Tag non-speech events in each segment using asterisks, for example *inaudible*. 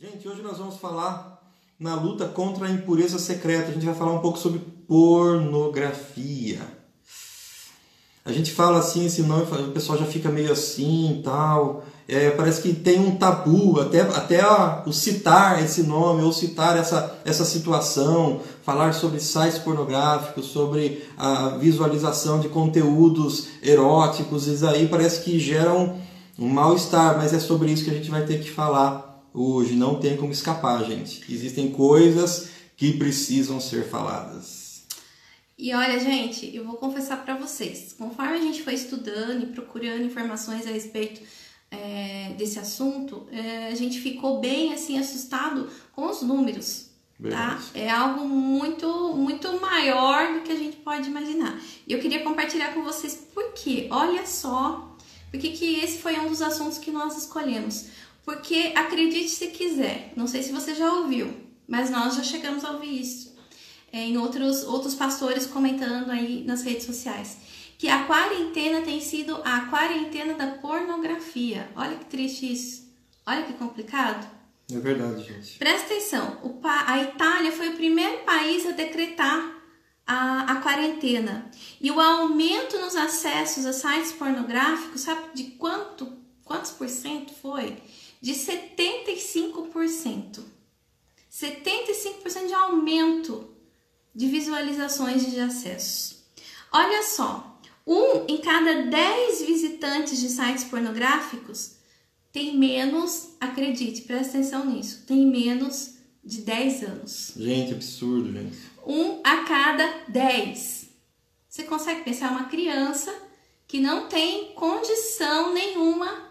Gente, hoje nós vamos falar na luta contra a impureza secreta. A gente vai falar um pouco sobre pornografia. A gente fala assim esse nome, o pessoal já fica meio assim tal. É, parece que tem um tabu, até, até o citar esse nome ou citar essa, essa situação, falar sobre sites pornográficos, sobre a visualização de conteúdos eróticos, isso aí parece que geram um mal-estar, mas é sobre isso que a gente vai ter que falar hoje, não tem como escapar, gente. Existem coisas que precisam ser faladas. E olha, gente, eu vou confessar para vocês, conforme a gente foi estudando e procurando informações a respeito é, desse assunto, é, a gente ficou bem assim assustado com os números. Tá? É algo muito, muito maior do que a gente pode imaginar. E eu queria compartilhar com vocês porque, olha só, porque que esse foi um dos assuntos que nós escolhemos. Porque acredite se quiser, não sei se você já ouviu, mas nós já chegamos a ouvir isso é, em outros, outros pastores comentando aí nas redes sociais. Que a quarentena tem sido a quarentena da pornografia. Olha que triste isso. Olha que complicado. É verdade, gente. Presta atenção: a Itália foi o primeiro país a decretar a, a quarentena. E o aumento nos acessos a sites pornográficos, sabe de quanto? Quantos por cento foi? de 75%. 75% de aumento de visualizações de acessos. Olha só, um em cada 10 visitantes de sites pornográficos tem menos, acredite, presta atenção nisso, tem menos de 10 anos. Gente, absurdo, gente. Um a cada 10. Você consegue pensar uma criança que não tem condição nenhuma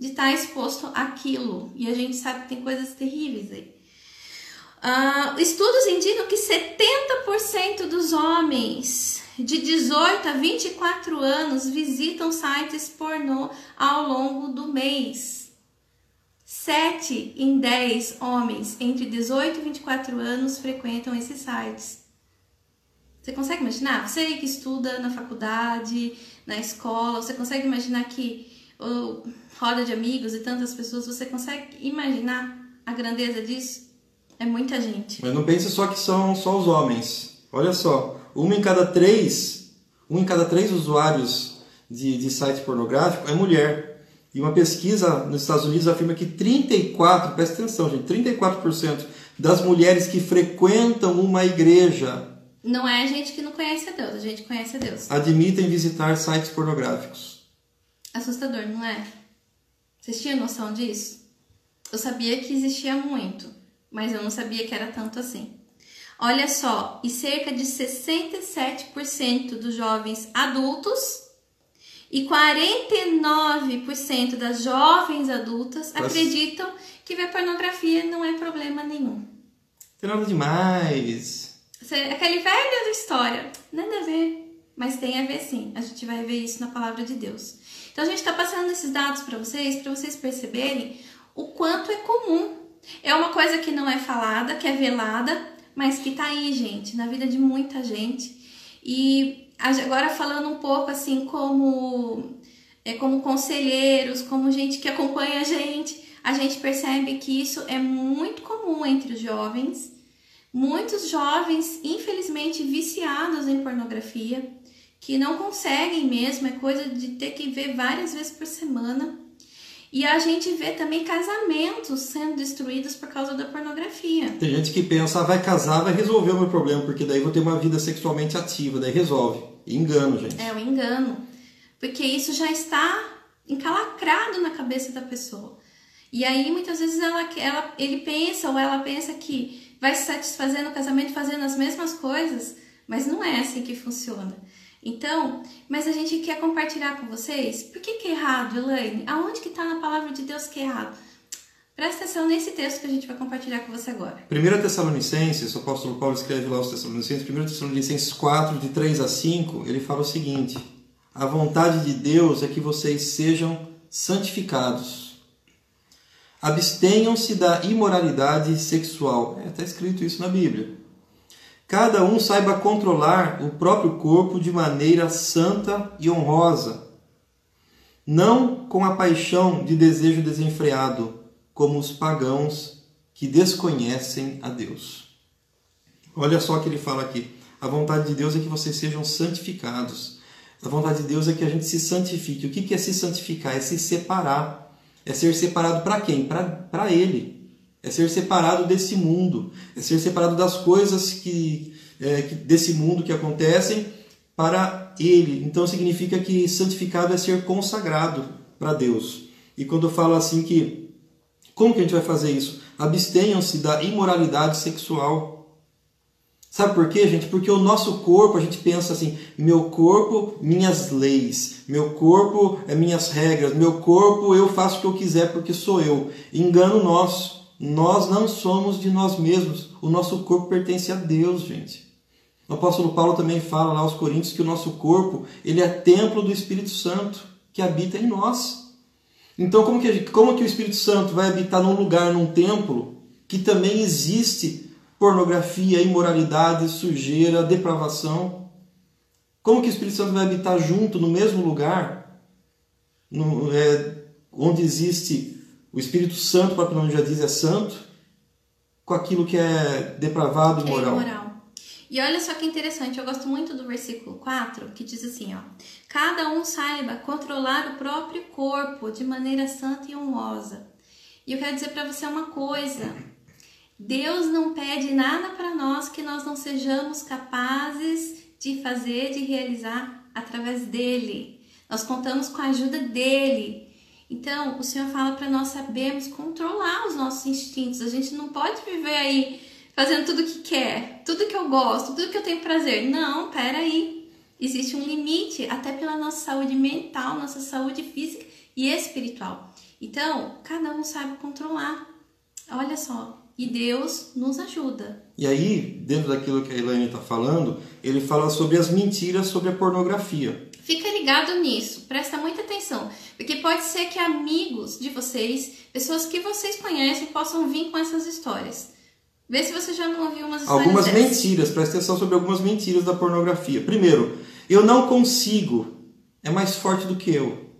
de estar tá exposto àquilo. E a gente sabe que tem coisas terríveis aí. Uh, estudos indicam que 70% dos homens de 18 a 24 anos visitam sites pornô ao longo do mês. 7 em 10 homens entre 18 e 24 anos frequentam esses sites. Você consegue imaginar? Você que estuda na faculdade, na escola, você consegue imaginar que ou roda de amigos e tantas pessoas, você consegue imaginar a grandeza disso? É muita gente. Mas não pense só que são só os homens. Olha só, uma em cada três, um em cada três usuários de, de site pornográfico é mulher. E uma pesquisa nos Estados Unidos afirma que 34, presta atenção, gente, 34% das mulheres que frequentam uma igreja não é a gente que não conhece a Deus, a gente conhece a Deus. Admitem visitar sites pornográficos. Assustador, não é? Vocês tinham noção disso? Eu sabia que existia muito, mas eu não sabia que era tanto assim. Olha só, e cerca de 67% dos jovens adultos e 49% das jovens adultas Nossa. acreditam que ver pornografia não é problema nenhum. Tem nada demais. Aquele velho da história, nada a ver, mas tem a ver sim. A gente vai ver isso na palavra de Deus. Então a gente está passando esses dados para vocês, para vocês perceberem o quanto é comum. É uma coisa que não é falada, que é velada, mas que tá aí, gente, na vida de muita gente. E agora falando um pouco assim como é como conselheiros, como gente que acompanha a gente, a gente percebe que isso é muito comum entre os jovens. Muitos jovens, infelizmente, viciados em pornografia que não conseguem mesmo, é coisa de ter que ver várias vezes por semana. E a gente vê também casamentos sendo destruídos por causa da pornografia. Tem gente que pensa, ah, vai casar, vai resolver o meu problema, porque daí vou ter uma vida sexualmente ativa, daí resolve. Engano, gente. É, o engano. Porque isso já está encalacrado na cabeça da pessoa. E aí, muitas vezes, ela, ela, ele pensa ou ela pensa que vai se satisfazer no casamento fazendo as mesmas coisas, mas não é assim que funciona. Então, mas a gente quer compartilhar com vocês. Por que, que é errado, Elaine? Aonde que está na palavra de Deus que é errado? Presta atenção nesse texto que a gente vai compartilhar com você agora. 1 Tessalonicenses, o apóstolo Paulo escreve lá aos Tessalonicenses, 1 Tessalonicenses 4, de 3 a 5, ele fala o seguinte: A vontade de Deus é que vocês sejam santificados. Abstenham-se da imoralidade sexual. Está é, escrito isso na Bíblia cada um saiba controlar o próprio corpo de maneira santa e honrosa, não com a paixão de desejo desenfreado, como os pagãos que desconhecem a Deus. Olha só o que ele fala aqui. A vontade de Deus é que vocês sejam santificados. A vontade de Deus é que a gente se santifique. O que é se santificar? É se separar. É ser separado para quem? Para Ele. É ser separado desse mundo. É ser separado das coisas que, é, que desse mundo que acontecem para Ele. Então significa que santificado é ser consagrado para Deus. E quando eu falo assim que como que a gente vai fazer isso? Abstenham-se da imoralidade sexual. Sabe por quê, gente? Porque o nosso corpo, a gente pensa assim: meu corpo, minhas leis, meu corpo é minhas regras, meu corpo eu faço o que eu quiser porque sou eu. Engano nosso. Nós não somos de nós mesmos. O nosso corpo pertence a Deus, gente. O apóstolo Paulo também fala lá aos Coríntios que o nosso corpo ele é templo do Espírito Santo que habita em nós. Então, como que, como que o Espírito Santo vai habitar num lugar, num templo, que também existe pornografia, imoralidade, sujeira, depravação? Como que o Espírito Santo vai habitar junto, no mesmo lugar, no, é, onde existe o Espírito Santo, o próprio nome já diz, é santo, com aquilo que é depravado e imoral? É imoral. E olha só que interessante, eu gosto muito do versículo 4, que diz assim, ó: Cada um saiba controlar o próprio corpo de maneira santa e honrosa. E eu quero dizer para você uma coisa: Deus não pede nada para nós que nós não sejamos capazes de fazer, de realizar através dele. Nós contamos com a ajuda dele. Então, o Senhor fala para nós sabermos controlar os nossos instintos. A gente não pode viver aí fazendo tudo que quer, tudo que eu gosto, tudo que eu tenho prazer. Não, peraí. Existe um limite, até pela nossa saúde mental, nossa saúde física e espiritual. Então, cada um sabe controlar. Olha só, e Deus nos ajuda. E aí, dentro daquilo que a Elaine está falando, ele fala sobre as mentiras sobre a pornografia. Fica ligado nisso, presta muita atenção, porque pode ser que amigos de vocês, pessoas que vocês conhecem, possam vir com essas histórias. Vê se você já não ouviu umas histórias Algumas dessas. mentiras, presta atenção sobre algumas mentiras da pornografia. Primeiro, eu não consigo, é mais forte do que eu.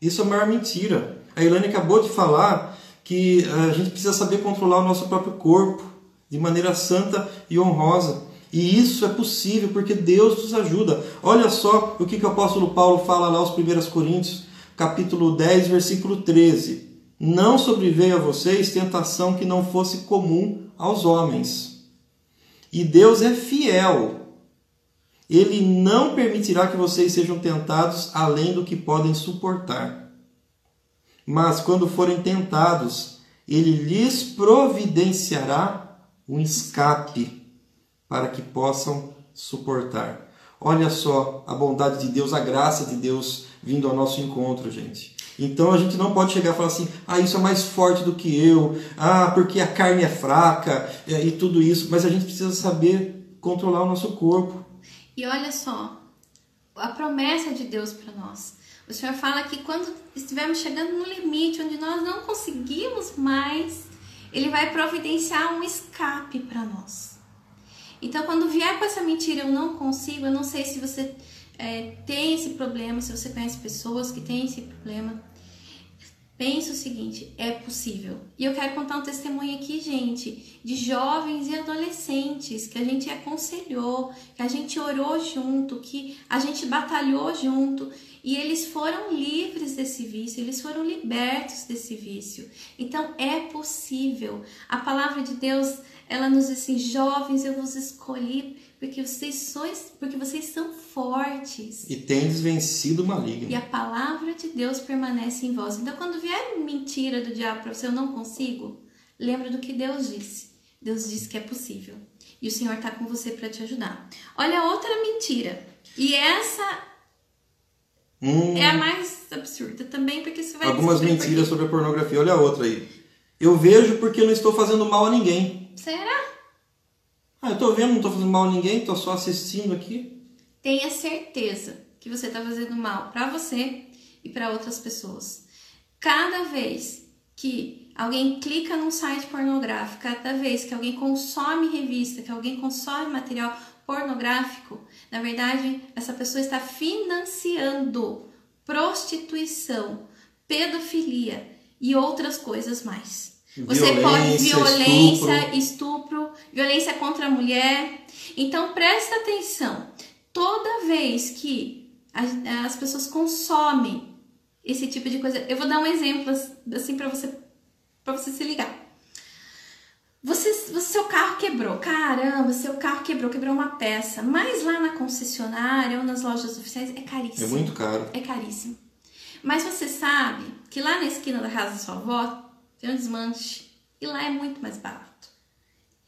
Isso é a maior mentira. A Ilane acabou de falar que eh, a gente precisa saber controlar o nosso próprio corpo de maneira santa e honrosa. E isso é possível porque Deus nos ajuda. Olha só o que, que o apóstolo Paulo fala lá aos 1 Coríntios, capítulo 10, versículo 13. Não sobreveio a vocês tentação que não fosse comum aos homens. E Deus é fiel. Ele não permitirá que vocês sejam tentados além do que podem suportar. Mas quando forem tentados, ele lhes providenciará um escape para que possam suportar. Olha só a bondade de Deus, a graça de Deus vindo ao nosso encontro, gente. Então a gente não pode chegar e falar assim, ah, isso é mais forte do que eu, ah, porque a carne é fraca é, e tudo isso, mas a gente precisa saber controlar o nosso corpo. E olha só, a promessa de Deus para nós. O Senhor fala que quando estivermos chegando no limite onde nós não conseguimos mais, Ele vai providenciar um escape para nós. Então, quando vier com essa mentira, eu não consigo, eu não sei se você é, tem esse problema, se você conhece pessoas que têm esse problema, pense o seguinte: é possível. E eu quero contar um testemunho aqui, gente, de jovens e adolescentes que a gente aconselhou, que a gente orou junto, que a gente batalhou junto e eles foram livres desse vício, eles foram libertos desse vício. Então é possível. A palavra de Deus, ela nos diz assim: jovens, eu vos escolhi porque vocês, sois, porque vocês são fortes. E tendes vencido o maligno. E a palavra de Deus permanece em vós. Então, quando vier mentira do diabo para você, eu não consigo, lembra do que Deus disse. Deus disse que é possível. E o Senhor está com você para te ajudar. Olha outra mentira. E essa hum, é a mais absurda também, porque você vai Algumas mentiras sobre a pornografia. Olha a outra aí. Eu vejo porque eu não estou fazendo mal a ninguém. Será? Ah, eu tô vendo, não tô fazendo mal a ninguém, tô só assistindo aqui. Tenha certeza que você tá fazendo mal para você e para outras pessoas. Cada vez que alguém clica num site pornográfico, cada vez que alguém consome revista, que alguém consome material pornográfico, na verdade, essa pessoa está financiando prostituição, pedofilia e outras coisas mais. Você pode violência, estupro. estupro, violência contra a mulher. Então presta atenção. Toda vez que as pessoas consomem esse tipo de coisa, eu vou dar um exemplo assim para você para você se ligar. Você, seu carro quebrou, caramba, seu carro quebrou, quebrou uma peça. Mas lá na concessionária ou nas lojas oficiais é caríssimo. É muito caro. É caríssimo. Mas você sabe que lá na esquina da casa da sua avó tem um desmanche e lá é muito mais barato.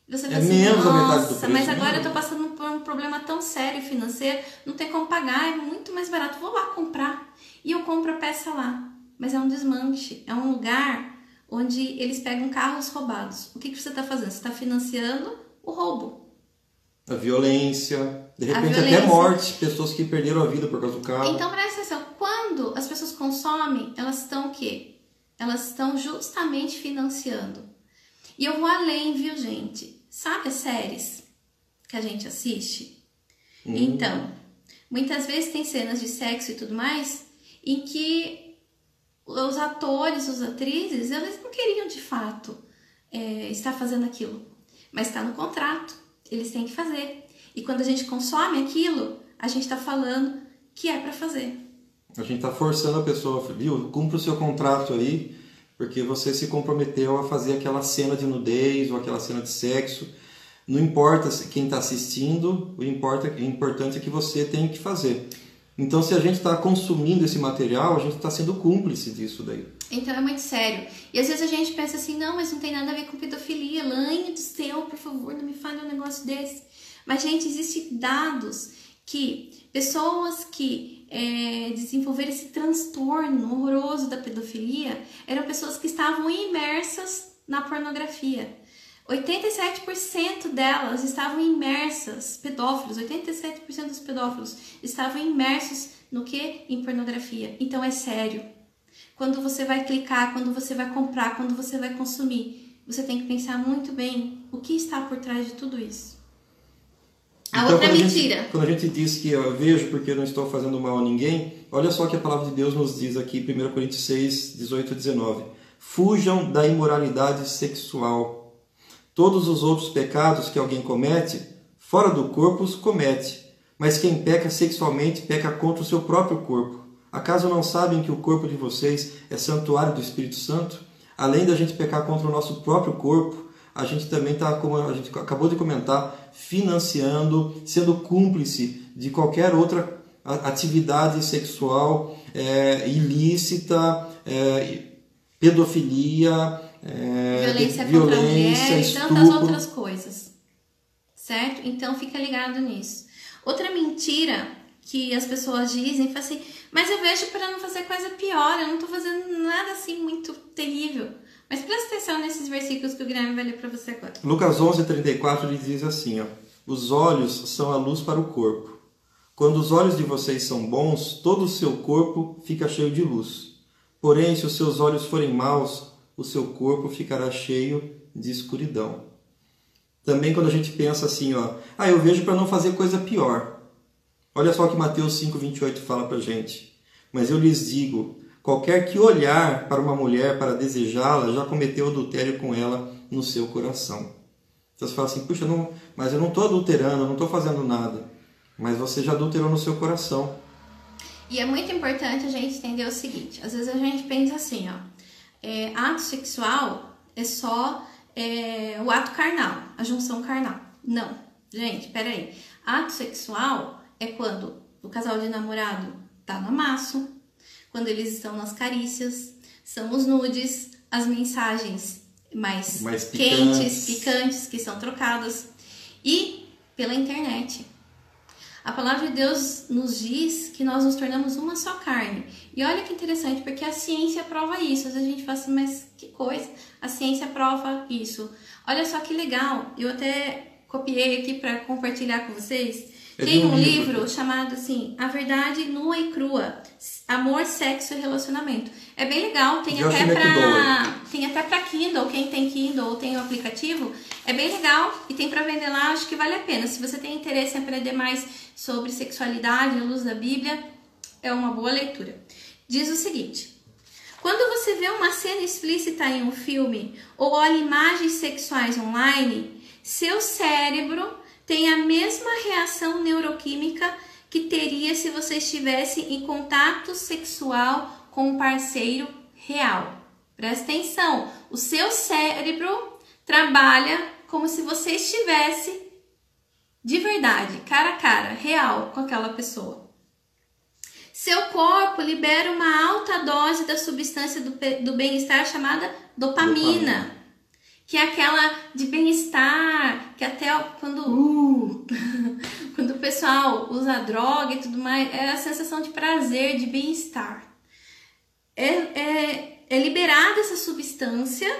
Você é assim, menos a metade do preço. Mas agora mesmo. eu tô passando por um problema tão sério financeiro, não tem como pagar, é muito mais barato. Vou lá comprar. E eu compro a peça lá. Mas é um desmanche, é um lugar onde eles pegam carros roubados. O que, que você está fazendo? Você está financiando o roubo. A violência, de repente violência. até morte, pessoas que perderam a vida por causa do carro. Então presta atenção, quando as pessoas consomem, elas estão o quê? Elas estão justamente financiando. E eu vou além, viu, gente? Sabe as séries que a gente assiste? Hum. Então, muitas vezes tem cenas de sexo e tudo mais em que os atores, as atrizes, eles não queriam de fato é, estar fazendo aquilo, mas está no contrato, eles têm que fazer. E quando a gente consome aquilo, a gente está falando que é para fazer. A gente está forçando a pessoa, viu? Cumpra o seu contrato aí, porque você se comprometeu a fazer aquela cena de nudez ou aquela cena de sexo. Não importa quem está assistindo, o importante é que você tem que fazer. Então, se a gente está consumindo esse material, a gente está sendo cúmplice disso daí. Então é muito sério. E às vezes a gente pensa assim, não, mas não tem nada a ver com pedofilia. Lanha do céu, por favor, não me fale um negócio desse. Mas, gente, existem dados que pessoas que é, desenvolveram esse transtorno horroroso da pedofilia eram pessoas que estavam imersas na pornografia. 87% delas estavam imersas, pedófilos, 87% dos pedófilos estavam imersos no que? Em pornografia. Então é sério. Quando você vai clicar, quando você vai comprar, quando você vai consumir, você tem que pensar muito bem o que está por trás de tudo isso. A então, outra mentira. A gente, quando a gente diz que eu vejo porque eu não estou fazendo mal a ninguém, olha só que a palavra de Deus nos diz aqui, 1 Coríntios 6, 18 e 19. Fujam da imoralidade sexual Todos os outros pecados que alguém comete, fora do corpo os comete, mas quem peca sexualmente peca contra o seu próprio corpo. Acaso não sabem que o corpo de vocês é santuário do Espírito Santo? Além da gente pecar contra o nosso próprio corpo, a gente também está, como a gente acabou de comentar, financiando, sendo cúmplice de qualquer outra atividade sexual é, ilícita, é, pedofilia, é, violência, contra a mulher e tantas outras coisas. Certo? Então fica ligado nisso. Outra mentira que as pessoas dizem foi assim, mas eu vejo para não fazer coisa pior, eu não tô fazendo nada assim muito terrível. Mas presta atenção nesses versículos que o Guilherme vai ler para você agora. Lucas 11, 34, ele diz assim, ó, os olhos são a luz para o corpo. Quando os olhos de vocês são bons, todo o seu corpo fica cheio de luz. Porém, se os seus olhos forem maus, o seu corpo ficará cheio de escuridão. Também quando a gente pensa assim, ó, ah, eu vejo para não fazer coisa pior. Olha só o que Mateus 5:28 fala para gente. Mas eu lhes digo, qualquer que olhar para uma mulher para desejá-la já cometeu adultério com ela no seu coração. Então você fala assim, puxa, não, mas eu não estou adulterando, eu não estou fazendo nada. Mas você já adulterou no seu coração. E é muito importante a gente entender o seguinte: às vezes a gente pensa assim, ó, é, ato sexual é só é, o ato carnal, a junção carnal. Não, gente, peraí. Ato sexual é quando o casal de namorado tá no amasso, quando eles estão nas carícias, são os nudes, as mensagens mais, mais quentes, picantes que são trocadas e pela internet. A palavra de Deus nos diz que nós nos tornamos uma só carne. E olha que interessante, porque a ciência prova isso. Às vezes a gente fala assim, mas que coisa? A ciência prova isso. Olha só que legal. Eu até copiei aqui para compartilhar com vocês. Tem um livro chamado assim, A Verdade Nua e Crua, Amor, Sexo e Relacionamento. É bem legal, tem até para tem até para Kindle, quem tem Kindle ou tem o aplicativo, é bem legal e tem para vender lá, acho que vale a pena. Se você tem interesse em aprender mais sobre sexualidade à luz da Bíblia, é uma boa leitura. Diz o seguinte: Quando você vê uma cena explícita em um filme ou olha imagens sexuais online, seu cérebro tem a mesma reação neuroquímica que teria se você estivesse em contato sexual com um parceiro real. Presta atenção, o seu cérebro trabalha como se você estivesse de verdade, cara a cara, real com aquela pessoa. Seu corpo libera uma alta dose da substância do, do bem-estar chamada dopamina, dopamina, que é aquela de bem-estar, que até quando, uh, *laughs* quando o pessoal usa droga e tudo mais, é a sensação de prazer, de bem-estar. É, é, é liberada essa substância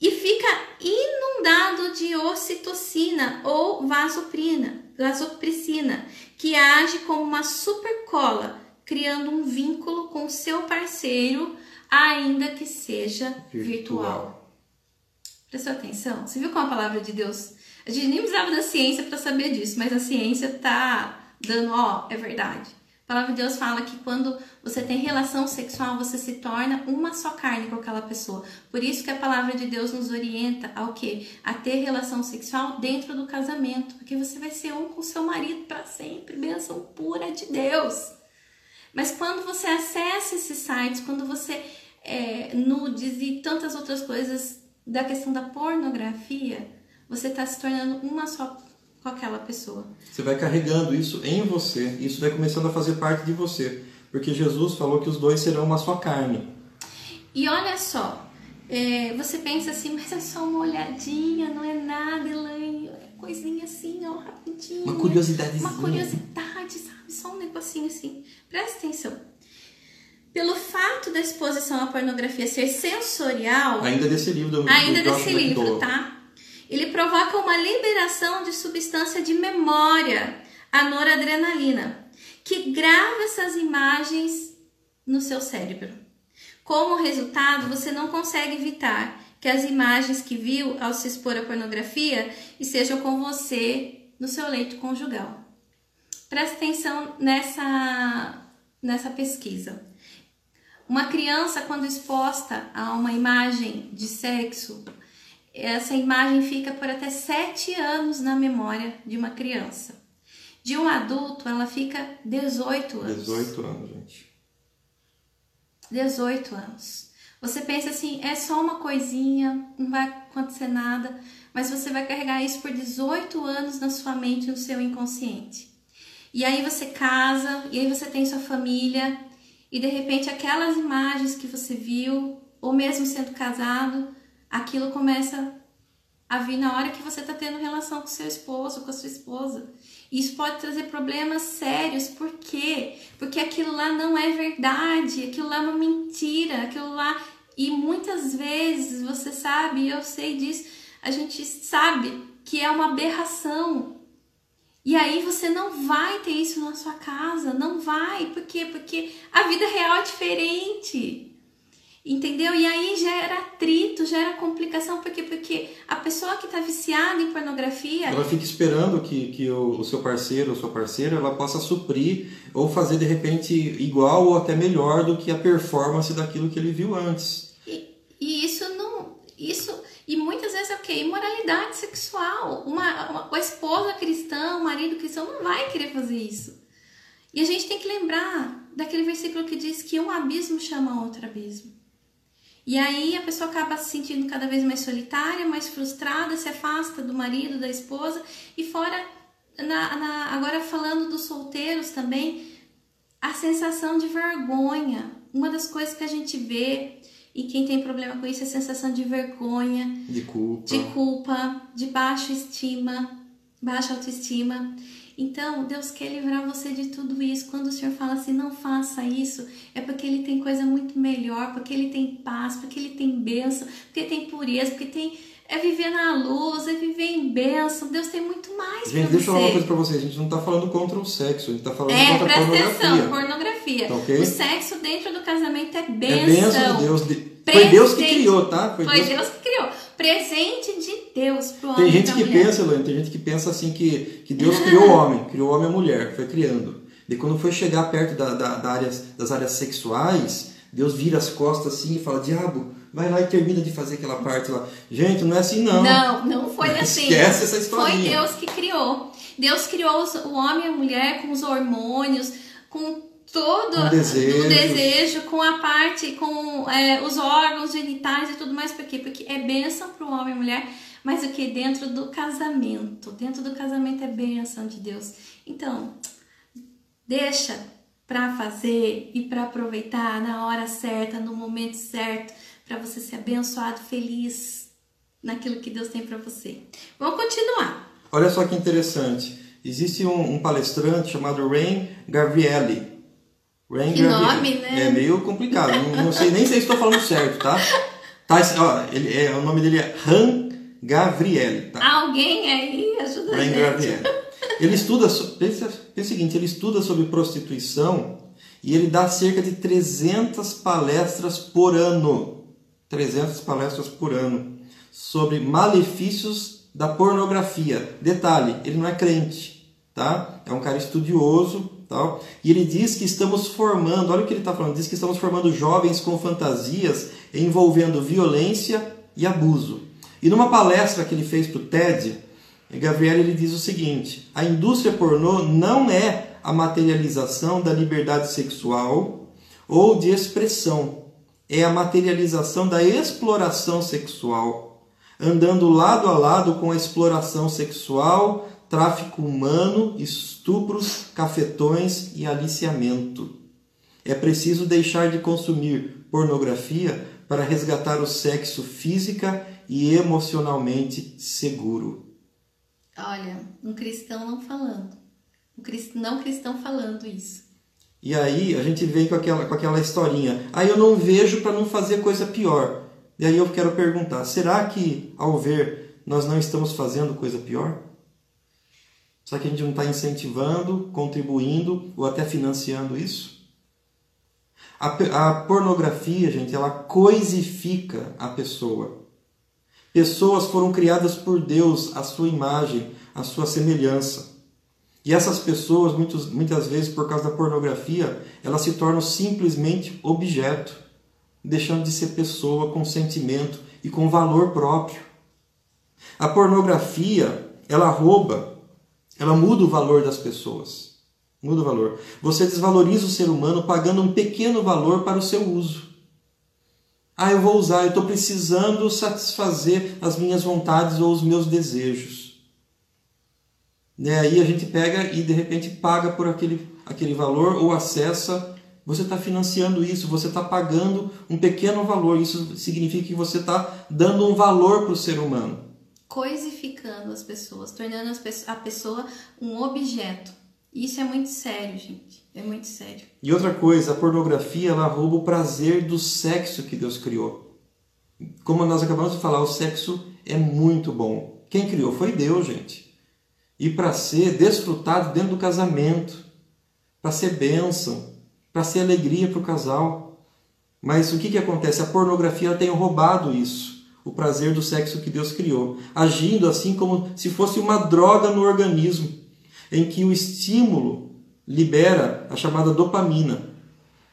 e fica inundado de ocitocina ou vasoprina, vasopressina, que age como uma supercola, criando um vínculo com seu parceiro, ainda que seja virtual. virtual. Prestou atenção? Você viu com a palavra de Deus? A gente nem precisava da ciência para saber disso, mas a ciência tá dando, ó, é verdade. A palavra de Deus fala que quando você tem relação sexual, você se torna uma só carne com aquela pessoa. Por isso que a palavra de Deus nos orienta ao quê? A ter relação sexual dentro do casamento, porque você vai ser um com seu marido para sempre, bênção pura de Deus. Mas quando você acessa esses sites, quando você é, nudes e tantas outras coisas da questão da pornografia, você está se tornando uma só com aquela pessoa. Você vai carregando isso em você, isso vai começando a fazer parte de você, porque Jesus falou que os dois serão uma só carne. E olha só, é, você pensa assim, mas é só uma olhadinha, não é nada, Elaine, é coisinha assim, ó, rapidinho. Uma curiosidade. Uma curiosidade, sabe? Só um negocinho assim. Presta atenção. Pelo fato da exposição à pornografia ser sensorial. Ainda desse livro do Ainda do desse livro, tá? Ele provoca uma liberação de substância de memória, a noradrenalina, que grava essas imagens no seu cérebro. Como resultado, você não consegue evitar que as imagens que viu ao se expor à pornografia estejam com você no seu leito conjugal. Presta atenção nessa, nessa pesquisa. Uma criança, quando exposta a uma imagem de sexo essa imagem fica por até sete anos na memória de uma criança. De um adulto, ela fica 18 anos. 18 anos, gente. 18 anos. Você pensa assim, é só uma coisinha, não vai acontecer nada, mas você vai carregar isso por 18 anos na sua mente, no seu inconsciente. E aí você casa, e aí você tem sua família, e de repente aquelas imagens que você viu, ou mesmo sendo casado, aquilo começa a vir na hora que você está tendo relação com seu esposo, com a sua esposa. Isso pode trazer problemas sérios. Por quê? Porque aquilo lá não é verdade, aquilo lá é uma mentira, aquilo lá. E muitas vezes, você sabe, eu sei disso, a gente sabe que é uma aberração. E aí você não vai ter isso na sua casa, não vai. Por quê? Porque a vida real é diferente. Entendeu? E aí gera atrito, gera complicação, porque porque a pessoa que está viciada em pornografia. Ela fica esperando que, que o, o seu parceiro ou sua parceira ela possa suprir ou fazer de repente igual ou até melhor do que a performance daquilo que ele viu antes. E, e isso não. Isso, e muitas vezes é o quê? Imoralidade sexual. Uma, uma, a esposa cristã, o marido cristão não vai querer fazer isso. E a gente tem que lembrar daquele versículo que diz que um abismo chama outro abismo. E aí a pessoa acaba se sentindo cada vez mais solitária, mais frustrada, se afasta do marido, da esposa. E fora, na, na, agora falando dos solteiros também, a sensação de vergonha. Uma das coisas que a gente vê, e quem tem problema com isso, é sensação de vergonha, de culpa, de, culpa, de baixa estima, baixa autoestima. Então, Deus quer livrar você de tudo isso. Quando o Senhor fala assim, não faça isso, é porque Ele tem coisa muito melhor, porque Ele tem paz, porque Ele tem bênção, porque tem pureza, porque tem é viver na luz, é viver em bênção. Deus tem muito mais Gente, deixa eu falar uma coisa pra vocês. A gente não tá falando contra o sexo, a gente tá falando é, contra a pornografia. Atenção, pornografia. Tá, okay? O sexo dentro do casamento é bênção. É bênção de Deus. Foi Deus que criou, tá? Foi, Foi Deus... Deus que criou presente de Deus pro homem. Tem gente que mulher. pensa, Elaine, tem gente que pensa assim que, que Deus criou o homem, criou o homem e a mulher, foi criando. E quando foi chegar perto da, da, da área, das áreas sexuais, Deus vira as costas assim e fala: Diabo, vai lá e termina de fazer aquela parte lá. Gente, não é assim não. Não, não foi assim. Esquece essa história. Foi Deus que criou. Deus criou o homem e a mulher com os hormônios, com todo com desejo. o desejo, com a parte, com é, os órgãos genitais e tudo mais. Por quê? Porque é bênção para o homem e a mulher, mas o que? Dentro do casamento. Dentro do casamento é bênção de Deus. Então, deixa para fazer e para aproveitar na hora certa, no momento certo, para você ser abençoado, feliz naquilo que Deus tem para você. Vamos continuar. Olha só que interessante. Existe um, um palestrante chamado Rain Gabrielli. Rain que Gabrielli. nome, né? É meio complicado. não, não, sei nem sei se estou falando certo, tá? tá ó, ele, é, o nome dele é Han Gavrielli. Tá? Alguém aí ajuda Rain a gente. Gabrielli. Ele estuda, pensa, pensa o seguinte, ele estuda sobre prostituição e ele dá cerca de 300 palestras por ano. 300 palestras por ano sobre malefícios da pornografia. Detalhe, ele não é crente, tá? É um cara estudioso, tal. E ele diz que estamos formando, olha o que ele está falando, diz que estamos formando jovens com fantasias envolvendo violência e abuso. E numa palestra que ele fez para o TED, Gabriel ele diz o seguinte: a indústria pornô não é a materialização da liberdade sexual ou de expressão, é a materialização da exploração sexual, andando lado a lado com a exploração sexual, tráfico humano, estupros, cafetões e aliciamento. É preciso deixar de consumir pornografia para resgatar o sexo física e emocionalmente seguro. Olha, um cristão não falando. Um não cristão falando isso. E aí a gente vem com aquela, com aquela historinha. Aí eu não vejo para não fazer coisa pior. E aí eu quero perguntar: será que ao ver nós não estamos fazendo coisa pior? Será que a gente não está incentivando, contribuindo ou até financiando isso? A, a pornografia, gente, ela coisifica a pessoa. Pessoas foram criadas por Deus à sua imagem, à sua semelhança. E essas pessoas, muitos, muitas vezes, por causa da pornografia, elas se tornam simplesmente objeto, deixando de ser pessoa com sentimento e com valor próprio. A pornografia, ela rouba, ela muda o valor das pessoas. Muda o valor. Você desvaloriza o ser humano pagando um pequeno valor para o seu uso. Ah, eu vou usar, eu estou precisando satisfazer as minhas vontades ou os meus desejos. Né? Aí a gente pega e de repente paga por aquele, aquele valor ou acessa. Você está financiando isso, você está pagando um pequeno valor. Isso significa que você está dando um valor para o ser humano. Coisificando as pessoas, tornando a pessoa um objeto. Isso é muito sério, gente. É muito sério. E outra coisa, a pornografia ela rouba o prazer do sexo que Deus criou. Como nós acabamos de falar, o sexo é muito bom. Quem criou foi Deus, gente. E para ser desfrutado dentro do casamento, para ser bênção, para ser alegria para o casal. Mas o que, que acontece? A pornografia tem roubado isso, o prazer do sexo que Deus criou, agindo assim como se fosse uma droga no organismo em que o estímulo libera a chamada dopamina,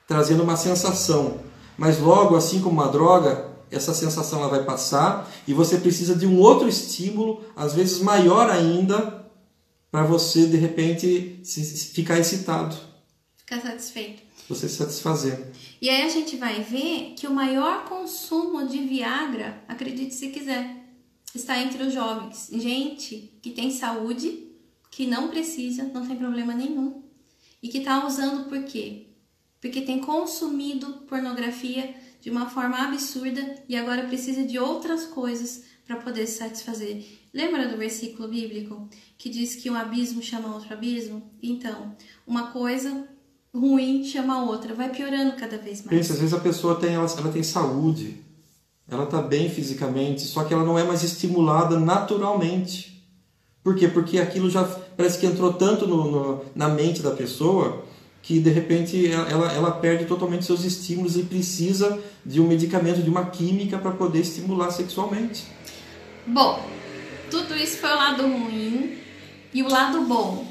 trazendo uma sensação. Mas logo, assim como uma droga, essa sensação ela vai passar e você precisa de um outro estímulo, às vezes maior ainda, para você de repente ficar excitado. Ficar satisfeito. Você se satisfazer. E aí a gente vai ver que o maior consumo de Viagra, acredite se quiser, está entre os jovens. Gente que tem saúde que não precisa, não tem problema nenhum. E que está usando por quê? Porque tem consumido pornografia de uma forma absurda e agora precisa de outras coisas para poder se satisfazer. Lembra do versículo bíblico que diz que um abismo chama outro abismo? Então, uma coisa ruim chama outra, vai piorando cada vez mais. Pensa, às vezes a pessoa tem, ela, ela tem saúde, ela está bem fisicamente, só que ela não é mais estimulada naturalmente. Por quê? Porque aquilo já parece que entrou tanto no, no, na mente da pessoa que de repente ela, ela perde totalmente seus estímulos e precisa de um medicamento, de uma química para poder estimular sexualmente. Bom, tudo isso foi o lado ruim e o lado bom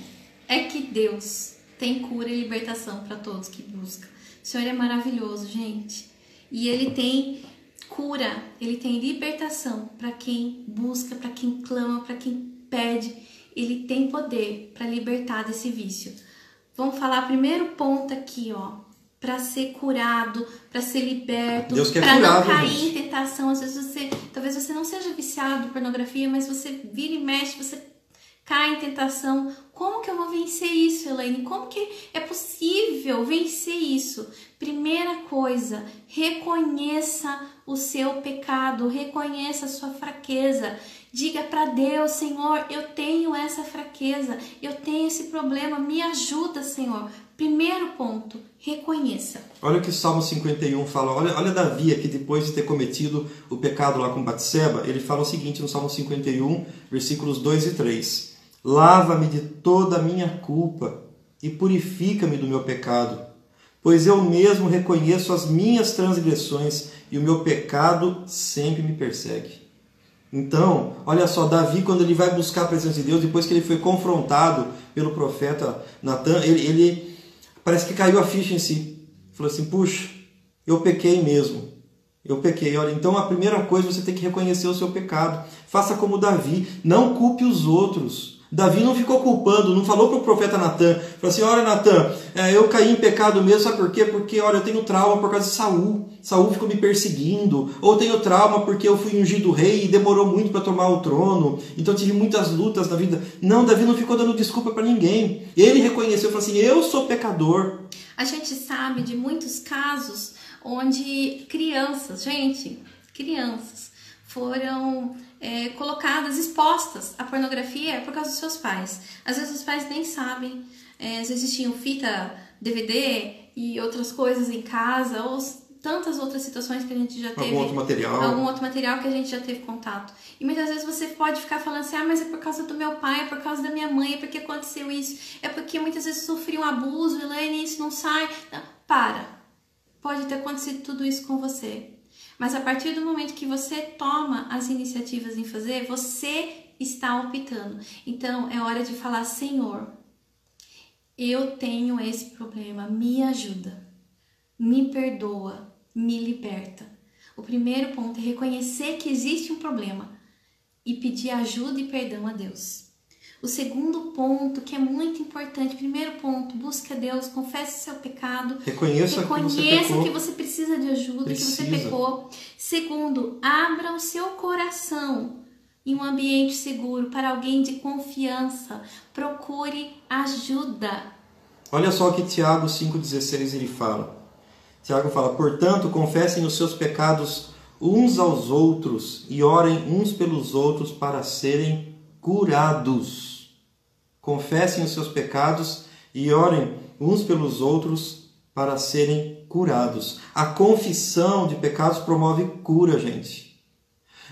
é que Deus tem cura e libertação para todos que buscam. O Senhor é maravilhoso, gente. E ele tem cura, ele tem libertação para quem busca, para quem clama, para quem pede. Ele tem poder para libertar desse vício. Vamos falar primeiro ponto aqui, ó, para ser curado, para ser liberto, para não cair em tentação. Às vezes você, talvez você não seja viciado em pornografia, mas você vira e mexe, você cai em tentação. Como que eu vou vencer isso, Elaine? Como que é possível vencer isso? Primeira coisa, reconheça o seu pecado, reconheça a sua fraqueza. Diga para Deus, Senhor, eu tenho essa fraqueza, eu tenho esse problema, me ajuda, Senhor. Primeiro ponto, reconheça. Olha o que o Salmo 51 fala. Olha, olha Davi aqui, depois de ter cometido o pecado lá com Batseba, ele fala o seguinte no Salmo 51, versículos 2 e 3. Lava-me de toda a minha culpa e purifica-me do meu pecado, pois eu mesmo reconheço as minhas transgressões e o meu pecado sempre me persegue. Então, olha só, Davi, quando ele vai buscar a presença de Deus, depois que ele foi confrontado pelo profeta Natan, ele, ele parece que caiu a ficha em si. Falou assim: puxa, eu pequei mesmo. Eu pequei. Olha, então a primeira coisa você tem que reconhecer o seu pecado. Faça como Davi, não culpe os outros. Davi não ficou culpando, não falou para o profeta Natan, falou assim, olha Natan, é, eu caí em pecado mesmo, sabe por quê? Porque, olha, eu tenho trauma por causa de Saul, Saul ficou me perseguindo, ou tenho trauma porque eu fui ungido rei e demorou muito para tomar o trono, então tive muitas lutas na vida. Não, Davi não ficou dando desculpa para ninguém, ele reconheceu, falou assim, eu sou pecador. A gente sabe de muitos casos onde crianças, gente, crianças, foram é, colocadas, expostas à pornografia por causa dos seus pais. Às vezes os pais nem sabem, é, às vezes tinham fita, DVD e outras coisas em casa, ou tantas outras situações que a gente já teve. Algum outro material. Algum outro material que a gente já teve contato. E muitas vezes você pode ficar falando assim, ah, mas é por causa do meu pai, é por causa da minha mãe, é porque aconteceu isso, é porque muitas vezes sofri um abuso, Elaine, isso não sai. Não, para. Pode ter acontecido tudo isso com você. Mas a partir do momento que você toma as iniciativas em fazer, você está optando. Então é hora de falar: Senhor, eu tenho esse problema, me ajuda, me perdoa, me liberta. O primeiro ponto é reconhecer que existe um problema e pedir ajuda e perdão a Deus. O segundo ponto, que é muito importante, primeiro ponto, busque a Deus, confesse seu pecado. Reconheça, reconheça que, você que você precisa de ajuda, precisa. que você pecou. Segundo, abra o seu coração em um ambiente seguro para alguém de confiança. Procure ajuda. Olha só o que Tiago 5,16 ele fala. Tiago fala: Portanto, confessem os seus pecados uns aos outros e orem uns pelos outros para serem curados. Confessem os seus pecados e orem uns pelos outros para serem curados. A confissão de pecados promove cura, gente.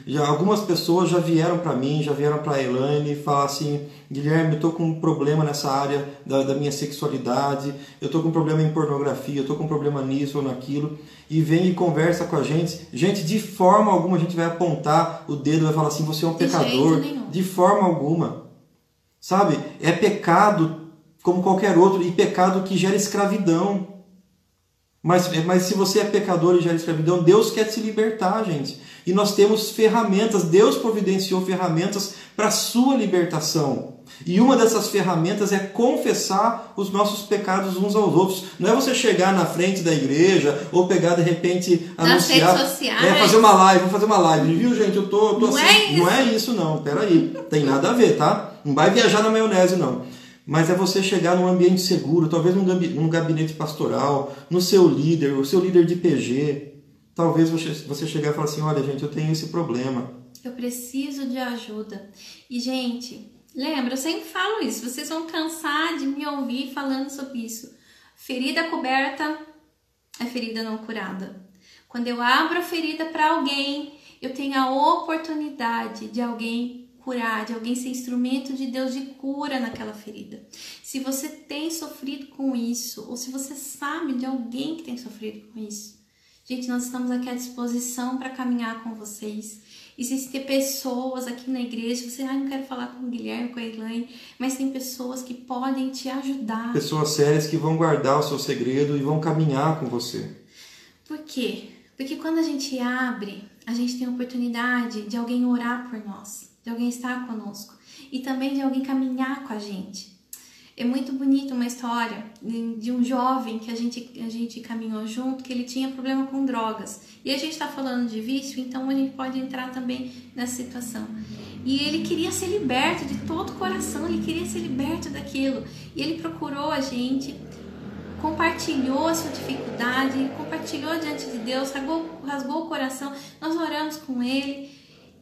Já algumas pessoas já vieram para mim, já vieram para a Elaine e falaram assim: Guilherme, eu estou com um problema nessa área da, da minha sexualidade, eu estou com um problema em pornografia, eu estou com um problema nisso ou naquilo. E vem e conversa com a gente. Gente, de forma alguma a gente vai apontar o dedo e vai falar assim: você é um pecador. De forma alguma. Sabe? É pecado como qualquer outro e pecado que gera escravidão. Mas, mas se você é pecador e gera escravidão, Deus quer te libertar, gente. E nós temos ferramentas, Deus providenciou ferramentas para a sua libertação. E uma dessas ferramentas é confessar os nossos pecados uns aos outros. Não é você chegar na frente da igreja ou pegar de repente anunciar, Nas redes sociais. É, fazer uma live, vou fazer uma live, viu gente? Eu tô, tô não assim. É não é isso não, peraí. Tem nada a ver, tá? Não vai viajar na maionese não mas é você chegar num ambiente seguro, talvez num gabinete pastoral, no seu líder, o seu líder de PG. Talvez você, chegar e falar assim: olha, gente, eu tenho esse problema. Eu preciso de ajuda. E, gente, lembra, eu sempre falo isso, vocês vão cansar de me ouvir falando sobre isso. Ferida coberta é ferida não curada. Quando eu abro a ferida para alguém, eu tenho a oportunidade de alguém curar, de alguém ser instrumento de Deus de cura naquela ferida. Se você tem sofrido com isso, ou se você sabe de alguém que tem sofrido com isso, gente, nós estamos aqui à disposição para caminhar com vocês. Existem pessoas aqui na igreja, você, ah, não quero falar com o Guilherme, com a Elaine, mas tem pessoas que podem te ajudar. Pessoas sérias que vão guardar o seu segredo e vão caminhar com você. Por quê? Porque quando a gente abre, a gente tem a oportunidade de alguém orar por nós, de alguém estar conosco e também de alguém caminhar com a gente. É muito bonito uma história de um jovem que a gente, a gente caminhou junto, que ele tinha problema com drogas. E a gente está falando de vício, então a gente pode entrar também nessa situação. E ele queria ser liberto de todo o coração, ele queria ser liberto daquilo. E ele procurou a gente, compartilhou a sua dificuldade, compartilhou diante de Deus, rasgou, rasgou o coração, nós oramos com ele.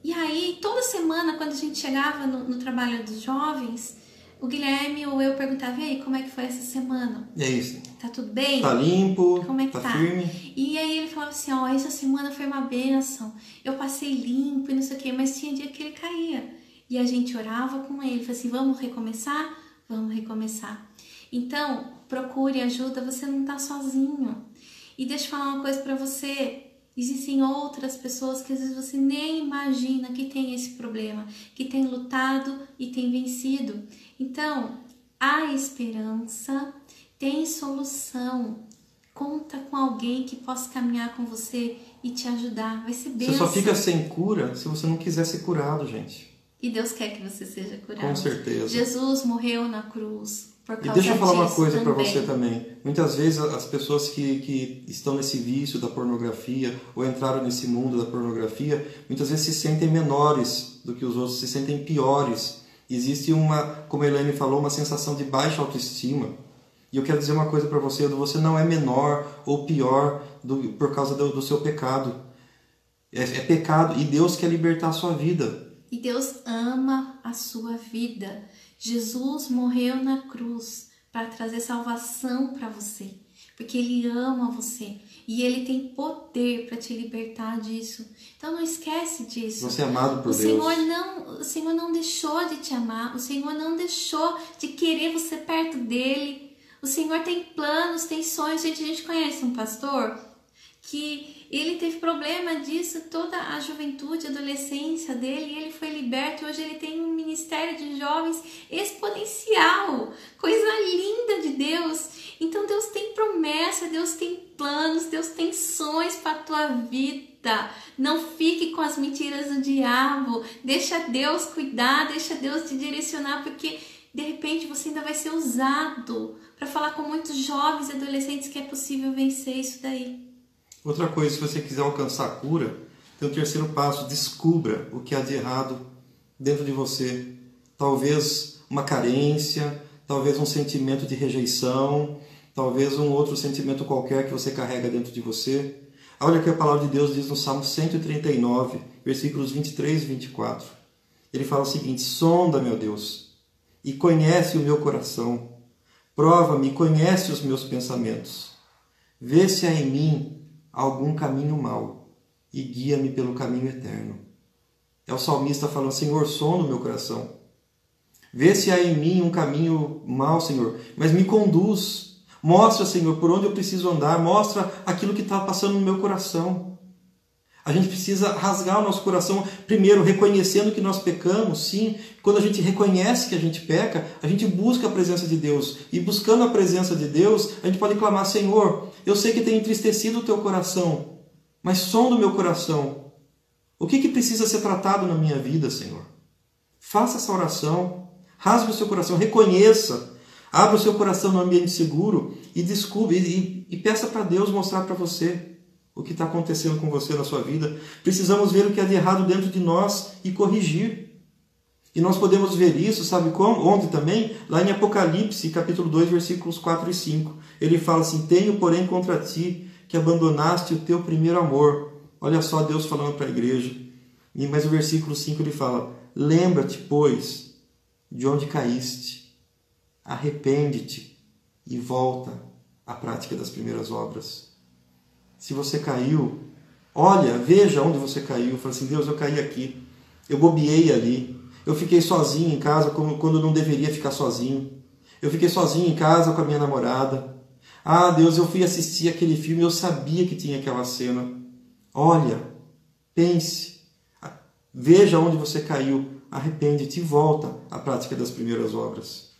E aí, toda semana, quando a gente chegava no, no trabalho dos jovens, o Guilherme ou eu perguntava, e aí, como é que foi essa semana? É isso. Tá tudo bem? Tá limpo? Como é que tá, tá? firme? E aí ele falava assim, ó, essa semana foi uma benção. Eu passei limpo e não sei o quê, mas tinha dia que ele caía. E a gente orava com ele, falava assim, vamos recomeçar? Vamos recomeçar. Então, procure ajuda, você não tá sozinho. E deixa eu falar uma coisa para você, Existem outras pessoas que às vezes você nem imagina que tem esse problema, que tem lutado e tem vencido. Então, há esperança, tem solução. Conta com alguém que possa caminhar com você e te ajudar. Vai ser bem. Você só fica sem cura se você não quiser ser curado, gente. E Deus quer que você seja curado. Com certeza. Jesus morreu na cruz E deixa eu falar uma coisa para você também. Muitas vezes as pessoas que, que estão nesse vício da pornografia ou entraram nesse mundo da pornografia, muitas vezes se sentem menores do que os outros, se sentem piores. Existe uma, como a Elaine falou, uma sensação de baixa autoestima. E eu quero dizer uma coisa para você: você não é menor ou pior do, por causa do, do seu pecado. É, é pecado e Deus quer libertar a sua vida. E Deus ama a sua vida. Jesus morreu na cruz para trazer salvação para você, porque Ele ama você e Ele tem poder para te libertar disso. Então não esquece disso. Você é amado por o Deus. Senhor não, o Senhor não deixou de te amar. O Senhor não deixou de querer você perto dele. O Senhor tem planos, tem sonhos. Gente, a gente conhece um pastor que ele teve problema disso toda a juventude, adolescência dele, e ele foi liberto. Hoje ele tem um ministério de jovens exponencial, coisa linda de Deus. Então Deus tem promessa, Deus tem planos, Deus tem sonhos para tua vida. Não fique com as mentiras do diabo. Deixa Deus cuidar, deixa Deus te direcionar, porque de repente você ainda vai ser usado para falar com muitos jovens e adolescentes que é possível vencer isso daí. Outra coisa, se você quiser alcançar a cura, tem o terceiro passo: descubra o que há de errado dentro de você. Talvez uma carência, talvez um sentimento de rejeição, talvez um outro sentimento qualquer que você carrega dentro de você. Olha o que a palavra de Deus diz no Salmo 139, versículos 23 e 24. Ele fala o seguinte: Sonda, meu Deus, e conhece o meu coração. Prova-me conhece os meus pensamentos. Vê se há em mim algum caminho mau e guia-me pelo caminho eterno. É o salmista falando: Senhor, sonda o meu coração. Vê se há em mim um caminho mau, Senhor, mas me conduz. Mostra, Senhor, por onde eu preciso andar. Mostra aquilo que está passando no meu coração. A gente precisa rasgar o nosso coração, primeiro reconhecendo que nós pecamos, sim. Quando a gente reconhece que a gente peca, a gente busca a presença de Deus. E buscando a presença de Deus, a gente pode clamar: Senhor, eu sei que tem entristecido o teu coração, mas sonda o meu coração. O que, que precisa ser tratado na minha vida, Senhor? Faça essa oração, rasgue o seu coração, reconheça, abra o seu coração no ambiente seguro e descubra e, e peça para Deus mostrar para você o que está acontecendo com você na sua vida. Precisamos ver o que há de errado dentro de nós e corrigir. E nós podemos ver isso, sabe como? Onde também? Lá em Apocalipse, capítulo 2, versículos 4 e 5. Ele fala assim: Tenho, porém, contra ti que abandonaste o teu primeiro amor. Olha só Deus falando para a igreja. E mais o versículo 5 ele fala: Lembra-te, pois, de onde caíste, arrepende-te e volta à prática das primeiras obras. Se você caiu, olha, veja onde você caiu. Fala assim: Deus, eu caí aqui, eu bobiei ali, eu fiquei sozinho em casa quando não deveria ficar sozinho. Eu fiquei sozinho em casa com a minha namorada. Ah, Deus, eu fui assistir aquele filme, eu sabia que tinha aquela cena. Olha, pense, Veja onde você caiu, arrepende-te e volta à prática das primeiras obras.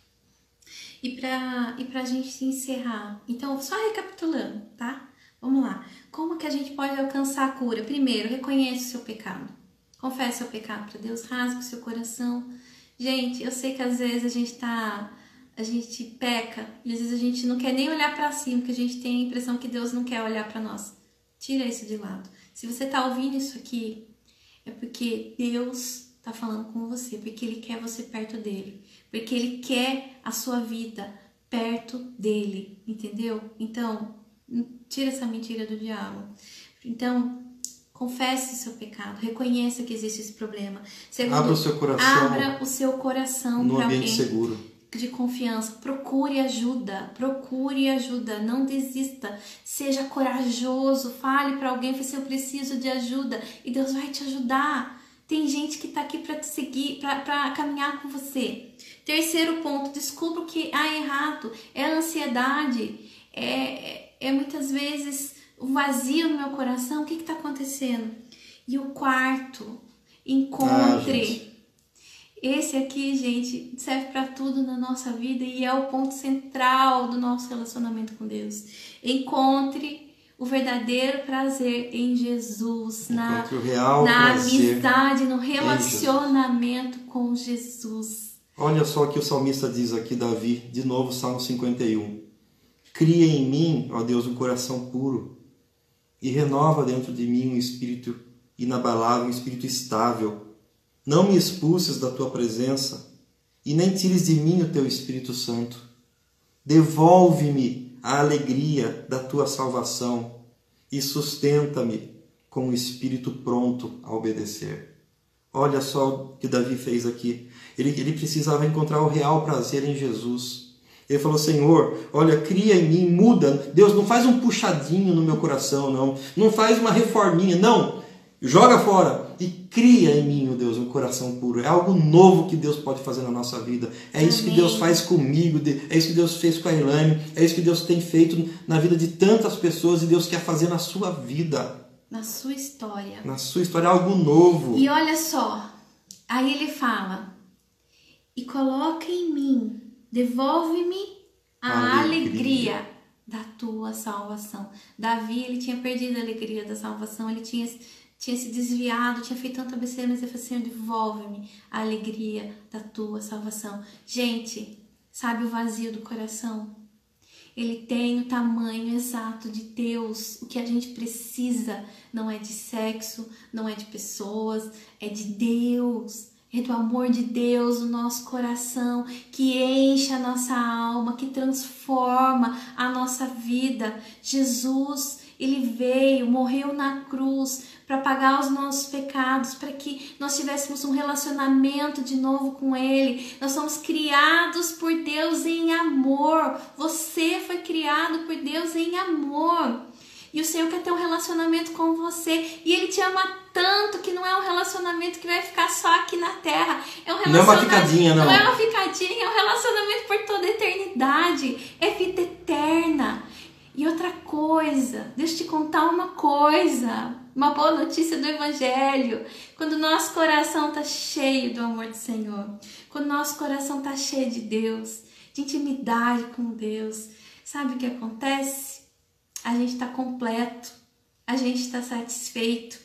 E para e a gente encerrar, então, só recapitulando, tá? Vamos lá. Como que a gente pode alcançar a cura? Primeiro, reconheça o seu pecado. Confesse o seu pecado para Deus, rasgue o seu coração. Gente, eu sei que às vezes a gente tá a gente peca e às vezes a gente não quer nem olhar para cima, porque a gente tem a impressão que Deus não quer olhar para nós. Tira isso de lado. Se você tá ouvindo isso aqui, é porque Deus tá falando com você, porque ele quer você perto dele, porque ele quer a sua vida perto dele, entendeu? Então, tira essa mentira do diabo. Então, confesse seu pecado, reconheça que existe esse problema. Segundo, abra o seu coração. Abra o seu coração no ambiente seguro de confiança. Procure ajuda, procure ajuda, não desista. Seja corajoso, fale para alguém, se eu preciso de ajuda e Deus vai te ajudar. Tem gente que está aqui para te seguir, para caminhar com você. Terceiro ponto, descubra o que há errado. É a ansiedade, é, é muitas vezes o vazio no meu coração. O que está acontecendo? E o quarto, encontre. Ah, esse aqui, gente, serve para tudo na nossa vida e é o ponto central do nosso relacionamento com Deus. Encontre o verdadeiro prazer em Jesus, na, na amizade, no relacionamento com Jesus. Olha só o que o salmista diz aqui, Davi, de novo, Salmo 51. Cria em mim, ó Deus, um coração puro e renova dentro de mim um espírito inabalável, um espírito estável. Não me expulses da tua presença e nem tires de mim o teu Espírito Santo. Devolve-me a alegria da tua salvação e sustenta-me com o espírito pronto a obedecer. Olha só o que Davi fez aqui. Ele, ele precisava encontrar o real prazer em Jesus. Ele falou: Senhor, olha, cria em mim, muda. Deus, não faz um puxadinho no meu coração, não. Não faz uma reforminha, não. Joga fora e cria em mim, meu Deus, um coração puro. É algo novo que Deus pode fazer na nossa vida. É Amém. isso que Deus faz comigo, é isso que Deus fez com a Elaine, é isso que Deus tem feito na vida de tantas pessoas e Deus quer fazer na sua vida. Na sua história. Na sua história, é algo novo. E olha só, aí ele fala: e coloca em mim, devolve-me a, alegria. alegria da tua salvação. Davi, ele tinha perdido a alegria da salvação, ele tinha tinha se desviado, tinha feito tanta besteira, mas ele falou assim: devolve-me a alegria da tua salvação. Gente, sabe o vazio do coração? Ele tem o tamanho exato de Deus. O que a gente precisa não é de sexo, não é de pessoas, é de Deus. É do amor de Deus no nosso coração, que enche a nossa alma, que transforma a nossa vida. Jesus, ele veio, morreu na cruz para pagar os nossos pecados, para que nós tivéssemos um relacionamento de novo com Ele. Nós somos criados por Deus em amor. Você foi criado por Deus em amor. E o Senhor quer ter um relacionamento com você. E Ele te ama tanto que não é um relacionamento que vai ficar só aqui na terra. É um relacionamento. Não é uma ficadinha, não. Não é uma ficadinha, é um relacionamento por toda a eternidade. É vida eterna. E outra coisa, deixa eu te contar uma coisa, uma boa notícia do Evangelho. Quando nosso coração está cheio do amor do Senhor, quando nosso coração está cheio de Deus, de intimidade com Deus, sabe o que acontece? A gente está completo, a gente está satisfeito.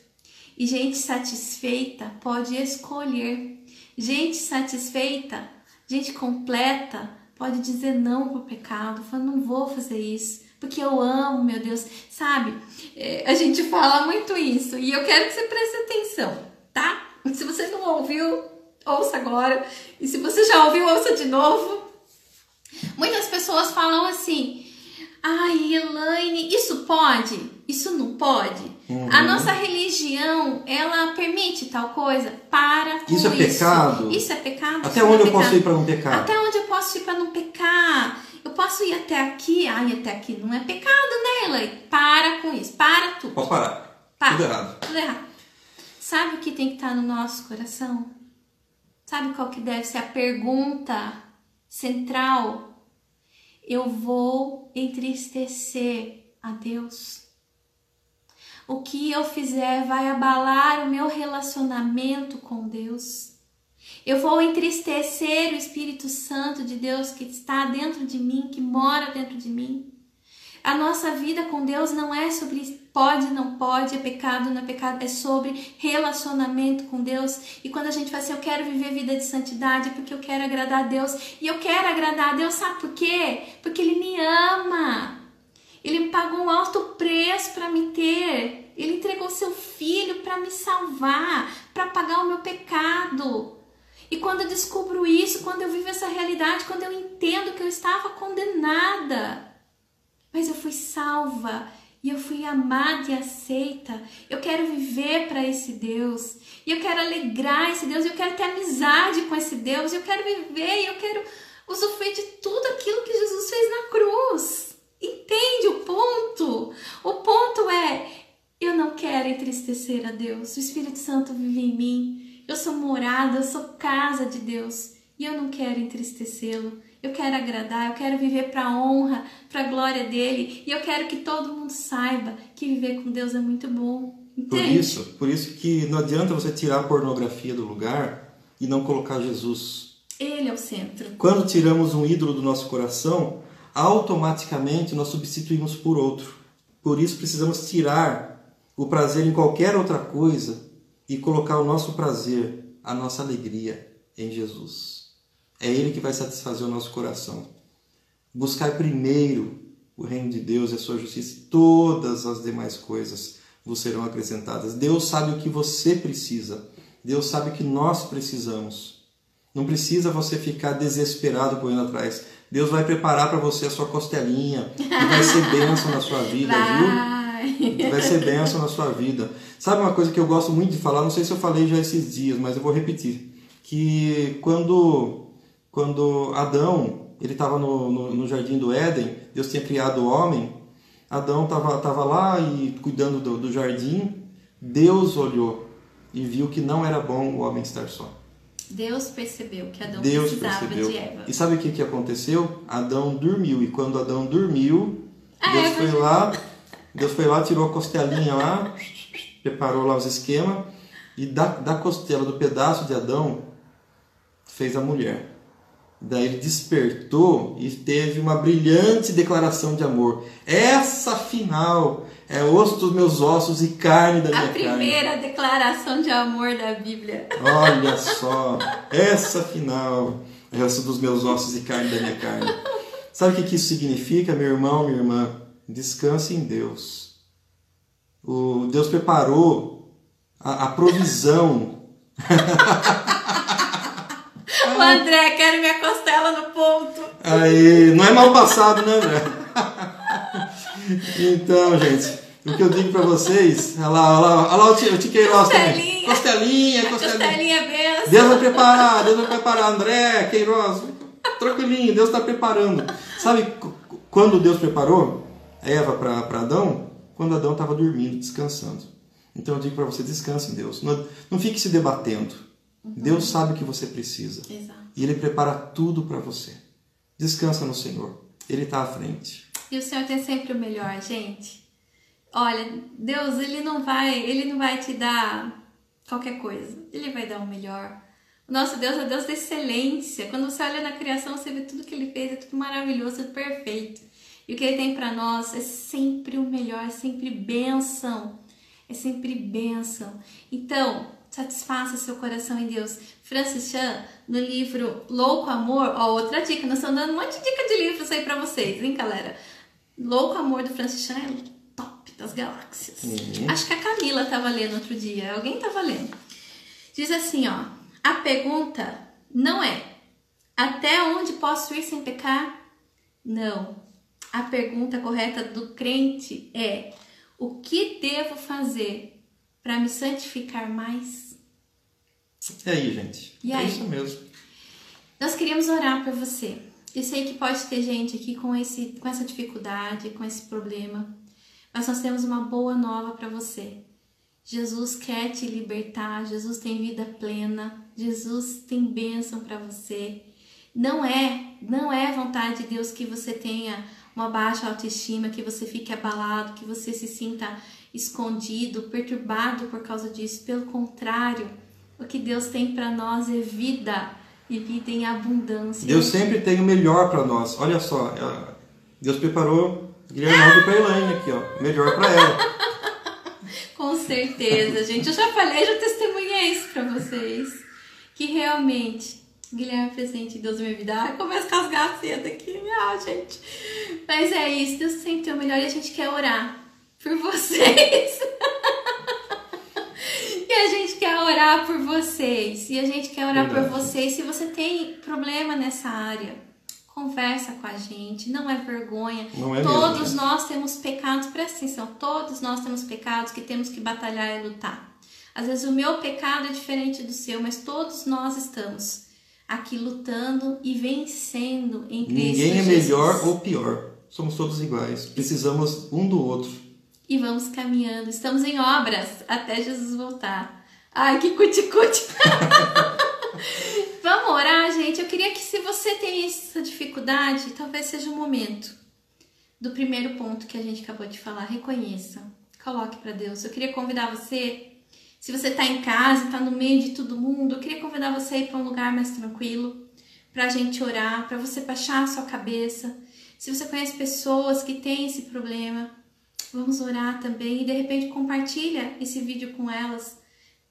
E gente satisfeita pode escolher. Gente satisfeita, gente completa, pode dizer não para o pecado, falar, não vou fazer isso porque eu amo, meu Deus, sabe? É, a gente fala muito isso e eu quero que você preste atenção, tá? Se você não ouviu, ouça agora. E se você já ouviu, ouça de novo. Muitas pessoas falam assim: ai, Elaine, isso pode? Isso não pode? Uhum. A nossa religião, ela permite tal coisa? Para com isso. É isso. pecado? Isso é pecado? Até onde é eu pecado. posso ir para não pecar? Até onde eu posso ir para não pecar? Eu posso ir até aqui? Ai, até aqui não é pecado, né, Elaine? Para com isso. Para tudo. Pode parar. Para. Tudo errado. Tudo errado. Sabe o que tem que estar no nosso coração? Sabe qual que deve ser a pergunta central? Eu vou entristecer a Deus? o que eu fizer vai abalar o meu relacionamento com Deus. Eu vou entristecer o Espírito Santo de Deus que está dentro de mim, que mora dentro de mim. A nossa vida com Deus não é sobre pode, não pode, é pecado, não é pecado, é sobre relacionamento com Deus. E quando a gente fala assim, eu quero viver vida de santidade porque eu quero agradar a Deus, e eu quero agradar a Deus, sabe por quê? Porque Ele me ama. Ele me pagou um alto preço para me ter. Ele entregou seu filho para me salvar, para pagar o meu pecado. E quando eu descubro isso, quando eu vivo essa realidade, quando eu entendo que eu estava condenada, mas eu fui salva e eu fui amada e aceita. Eu quero viver para esse Deus. E eu quero alegrar esse Deus. Eu quero ter amizade com esse Deus. Eu quero viver e eu quero usufruir de tudo aquilo que Jesus fez na cruz. Entende o ponto? O ponto é: eu não quero entristecer a Deus. O Espírito Santo vive em mim. Eu sou morada, eu sou casa de Deus. E eu não quero entristecê-lo. Eu quero agradar, eu quero viver para a honra, para a glória dele, e eu quero que todo mundo saiba que viver com Deus é muito bom. Entende? Por isso, por isso que não adianta você tirar a pornografia do lugar e não colocar Jesus. Ele é o centro. Quando tiramos um ídolo do nosso coração, automaticamente nós substituímos por outro. Por isso precisamos tirar o prazer em qualquer outra coisa e colocar o nosso prazer, a nossa alegria em Jesus. É Ele que vai satisfazer o nosso coração. Buscar primeiro o reino de Deus e a sua justiça, todas as demais coisas vos serão acrescentadas. Deus sabe o que você precisa. Deus sabe o que nós precisamos. Não precisa você ficar desesperado correndo atrás. Deus vai preparar para você a sua costelinha e vai ser *laughs* bênção na sua vida, viu? Vai ser bênção na sua vida. Sabe uma coisa que eu gosto muito de falar? Não sei se eu falei já esses dias, mas eu vou repetir. Que quando quando Adão ele estava no, no, no, jardim do Éden, Deus tinha criado o homem, Adão estava tava lá e cuidando do, do jardim, Deus olhou e viu que não era bom o homem estar só. Deus percebeu que Adão Deus precisava percebeu. de Eva. E sabe o que, que aconteceu? Adão dormiu. E quando Adão dormiu, a Deus Eva... foi lá, Deus foi lá, tirou a costelinha lá, preparou lá os esquemas, e da, da costela, do pedaço de Adão, fez a mulher. Daí ele despertou e teve uma brilhante declaração de amor. Essa final é osso dos meus ossos e carne da minha carne. A primeira carne. declaração de amor da Bíblia. Olha *laughs* só, essa final é osso dos meus ossos e carne da minha carne. Sabe o que isso significa, meu irmão, minha irmã? Descanse em Deus. O Deus preparou a, a provisão. *laughs* O André, quero minha costela no ponto. Aí, não é mal passado, né, André? *laughs* Então, gente, o que eu digo pra vocês, olha lá, olha lá, olha lá o Tiqueiroz também. Costelinha, costelinha. Costelinha benção. Deus vai preparar, Deus vai preparar. André, Queiroz, tranquilinho, Deus está preparando. Sabe quando Deus preparou Eva para Adão? Quando Adão estava dormindo, descansando. Então eu digo para você, descanse em Deus. Não, não fique se debatendo. Uhum. Deus sabe o que você precisa. Exato. E Ele prepara tudo para você. Descansa no Senhor. Ele está à frente. E o Senhor tem sempre o melhor, gente. Olha, Deus, Ele não vai, Ele não vai te dar qualquer coisa. Ele vai dar o melhor. O nosso Deus é Deus da excelência. Quando você olha na criação, você vê tudo que Ele fez, é tudo maravilhoso, tudo perfeito. E o que Ele tem para nós é sempre o melhor, é sempre bênção. É sempre bênção. Então, satisfaça seu coração em Deus. Francis Chan, no livro Louco Amor, ó, outra dica, nós estamos dando um monte de dica de livros aí para vocês, hein, galera? Louco Amor do Francis Chan é top das galáxias. Uhum. Acho que a Camila estava lendo outro dia, alguém estava lendo. Diz assim, ó, a pergunta não é até onde posso ir sem pecar? Não. A pergunta correta do crente é o que devo fazer para me santificar mais? E aí, gente? E é aí? isso mesmo. Nós queríamos orar por você. Eu sei que pode ter gente aqui com, esse, com essa dificuldade, com esse problema, mas nós temos uma boa nova para você. Jesus quer te libertar, Jesus tem vida plena, Jesus tem bênção para você. Não é, não é vontade de Deus que você tenha uma baixa autoestima, que você fique abalado, que você se sinta escondido, perturbado por causa disso. Pelo contrário, o que Deus tem para nós é vida e vida em abundância. Deus sempre tem o melhor para nós. Olha só, é, Deus preparou Guilherme para Elaine aqui, ó, melhor para ela. *laughs* Com certeza, gente. Eu já falei, já testemunhei isso para vocês. Que realmente, Guilherme é presente de Deus minha vida. Ai, começa a casgar cedo aqui, ah, gente. Mas é isso, Deus sempre tem o melhor e a gente quer orar por vocês. *laughs* e a gente quer orar por vocês. E a gente quer orar Verdade. por vocês. Se você tem problema nessa área, conversa com a gente. Não é vergonha. Não é todos mesmo, nós temos pecados, presta atenção. Todos nós temos pecados que temos que batalhar e lutar. Às vezes o meu pecado é diferente do seu, mas todos nós estamos aqui lutando e vencendo em Cristo Ninguém é melhor ou pior. Somos todos iguais. Precisamos um do outro e vamos caminhando. Estamos em obras até Jesus voltar. Ai, que cuti-cuti! *laughs* vamos orar, gente. Eu queria que, se você tem essa dificuldade, talvez seja o momento do primeiro ponto que a gente acabou de falar. Reconheça, coloque para Deus. Eu queria convidar você, se você está em casa, está no meio de todo mundo, eu queria convidar você a ir para um lugar mais tranquilo, para a gente orar, para você baixar a sua cabeça. Se você conhece pessoas que têm esse problema, Vamos orar também e de repente compartilha esse vídeo com elas.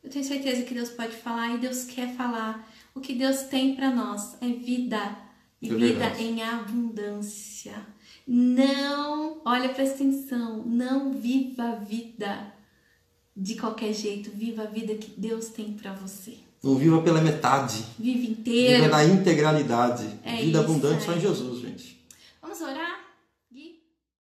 Eu tenho certeza que Deus pode falar e Deus quer falar. O que Deus tem para nós é vida e é vida em abundância. Não, olha, presta atenção, não viva a vida de qualquer jeito, viva a vida que Deus tem para você. Não viva pela metade. Viva inteiro. Viva na integralidade. É vida isso, abundante é. só em Jesus, gente.